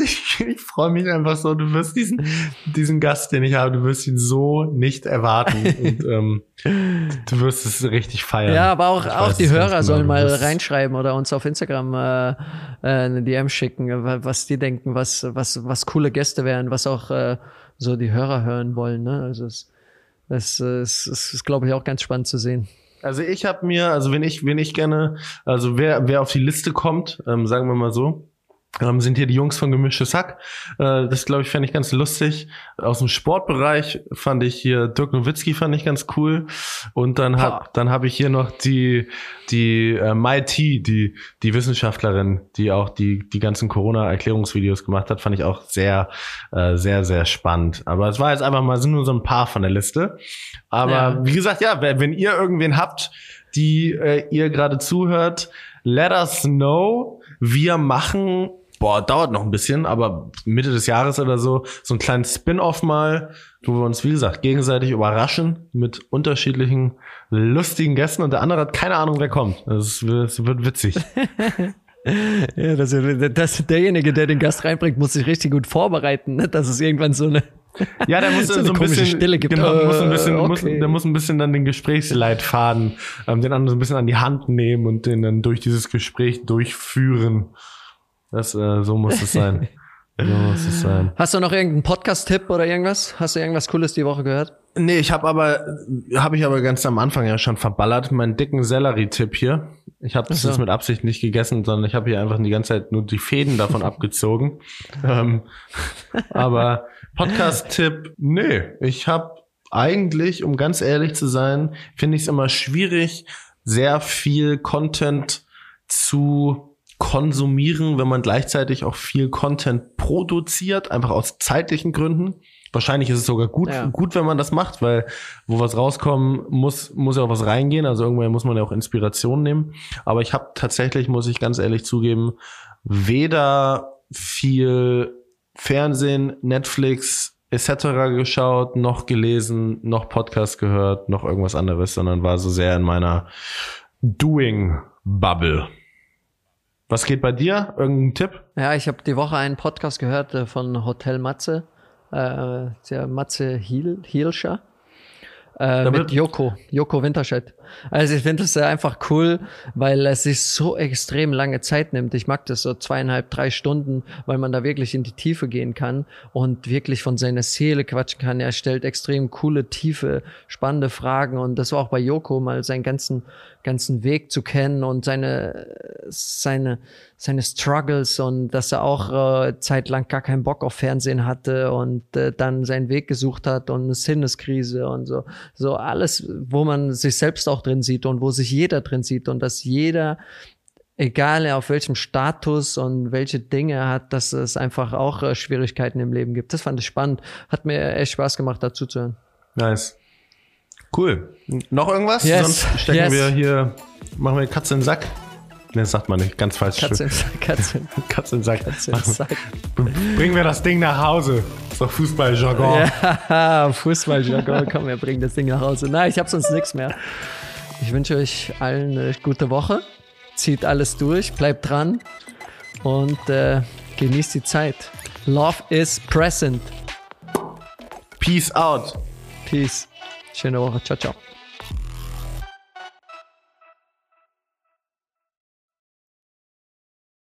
Ich, ich freue mich einfach so. Du wirst diesen, diesen Gast, den ich habe, du wirst ihn so nicht erwarten. (laughs) Und ähm, du wirst es richtig feiern. Ja, aber auch, auch die Hörer genau. sollen mal reinschreiben oder uns auf Instagram äh, äh, eine DM schicken, was die denken, was, was, was coole Gäste wären, was auch äh, so die Hörer hören wollen. Ne? Also es, es, es, es ist, glaube ich, auch ganz spannend zu sehen. Also ich habe mir, also wenn ich, wenn ich gerne, also wer, wer auf die Liste kommt, ähm, sagen wir mal so, ähm, sind hier die Jungs von Gemischtes Hack. Äh, das glaube ich fände ich ganz lustig. Aus dem Sportbereich fand ich hier Dirk Nowitzki fand ich ganz cool. Und dann hab, dann habe ich hier noch die die äh, Mai T, die die Wissenschaftlerin, die auch die die ganzen Corona Erklärungsvideos gemacht hat, fand ich auch sehr äh, sehr sehr spannend. Aber es war jetzt einfach mal sind nur so ein paar von der Liste. Aber ja. wie gesagt, ja, wenn ihr irgendwen habt, die äh, ihr gerade zuhört, let us know. Wir machen boah, dauert noch ein bisschen, aber Mitte des Jahres oder so, so einen kleinen Spin-off mal, wo wir uns, wie gesagt, gegenseitig überraschen mit unterschiedlichen lustigen Gästen und der andere hat keine Ahnung, wer kommt. Das, das wird witzig. (laughs) ja, das, das, derjenige, der den Gast reinbringt, muss sich richtig gut vorbereiten, ne? dass es irgendwann so eine (laughs) ja, der muss (laughs) so, so ein bisschen Stille gibt. Genau, muss ein bisschen, okay. muss, der muss ein bisschen dann den Gesprächsleitfaden, ähm, den anderen so ein bisschen an die Hand nehmen und den dann durch dieses Gespräch durchführen. Das, äh, so muss es sein. (laughs) so muss es sein. Hast du noch irgendeinen Podcast-Tipp oder irgendwas? Hast du irgendwas Cooles die Woche gehört? Nee, ich habe aber, habe ich aber ganz am Anfang ja schon verballert, meinen dicken Sellerie-Tipp hier. Ich habe das so. jetzt mit Absicht nicht gegessen, sondern ich habe hier einfach die ganze Zeit nur die Fäden davon (laughs) abgezogen. ähm, aber Podcast-Tipp, nee, ich habe eigentlich, um ganz ehrlich zu sein, finde ich es immer schwierig, sehr viel Content zu konsumieren, wenn man gleichzeitig auch viel Content produziert, einfach aus zeitlichen Gründen. Wahrscheinlich ist es sogar gut, ja. gut, wenn man das macht, weil wo was rauskommen muss, muss ja auch was reingehen. Also irgendwann muss man ja auch Inspiration nehmen. Aber ich habe tatsächlich, muss ich ganz ehrlich zugeben, weder viel Fernsehen, Netflix etc. geschaut, noch gelesen, noch Podcast gehört, noch irgendwas anderes, sondern war so sehr in meiner Doing Bubble. Was geht bei dir? Irgendein Tipp? Ja, ich habe die Woche einen Podcast gehört äh, von Hotel Matze, äh, der Matze Hiel, Hielscher. Äh, mit Joko, Joko Winterscheid. Also ich finde das einfach cool, weil es sich so extrem lange Zeit nimmt. Ich mag das so zweieinhalb, drei Stunden, weil man da wirklich in die Tiefe gehen kann und wirklich von seiner Seele quatschen kann. Er stellt extrem coole, tiefe, spannende Fragen und das war auch bei Joko mal seinen ganzen ganzen Weg zu kennen und seine seine seine Struggles und dass er auch äh, zeitlang gar keinen Bock auf Fernsehen hatte und äh, dann seinen Weg gesucht hat und eine Sinneskrise und so so alles, wo man sich selbst auch drin sieht und wo sich jeder drin sieht und dass jeder egal auf welchem Status und welche Dinge er hat, dass es einfach auch äh, Schwierigkeiten im Leben gibt. Das fand ich spannend. Hat mir echt Spaß gemacht, dazu zu hören. Nice. Cool. Noch irgendwas? Yes. Sonst stecken yes. wir hier, machen wir Katze in den Sack. Ne, das sagt man nicht, ganz falsch. Katze. Katze, Katze in Sack. Katze in (laughs) Sack. (laughs) Bringen wir das Ding nach Hause. Das ist doch Fußballjargon. Ja, (laughs) Fußballjargon. Komm, wir bringen das Ding nach Hause. Nein, ich habe sonst nichts mehr. Ich wünsche euch allen eine gute Woche. Zieht alles durch, bleibt dran und äh, genießt die Zeit. Love is present. Peace out. Peace. Schöne Woche. Ciao, ciao.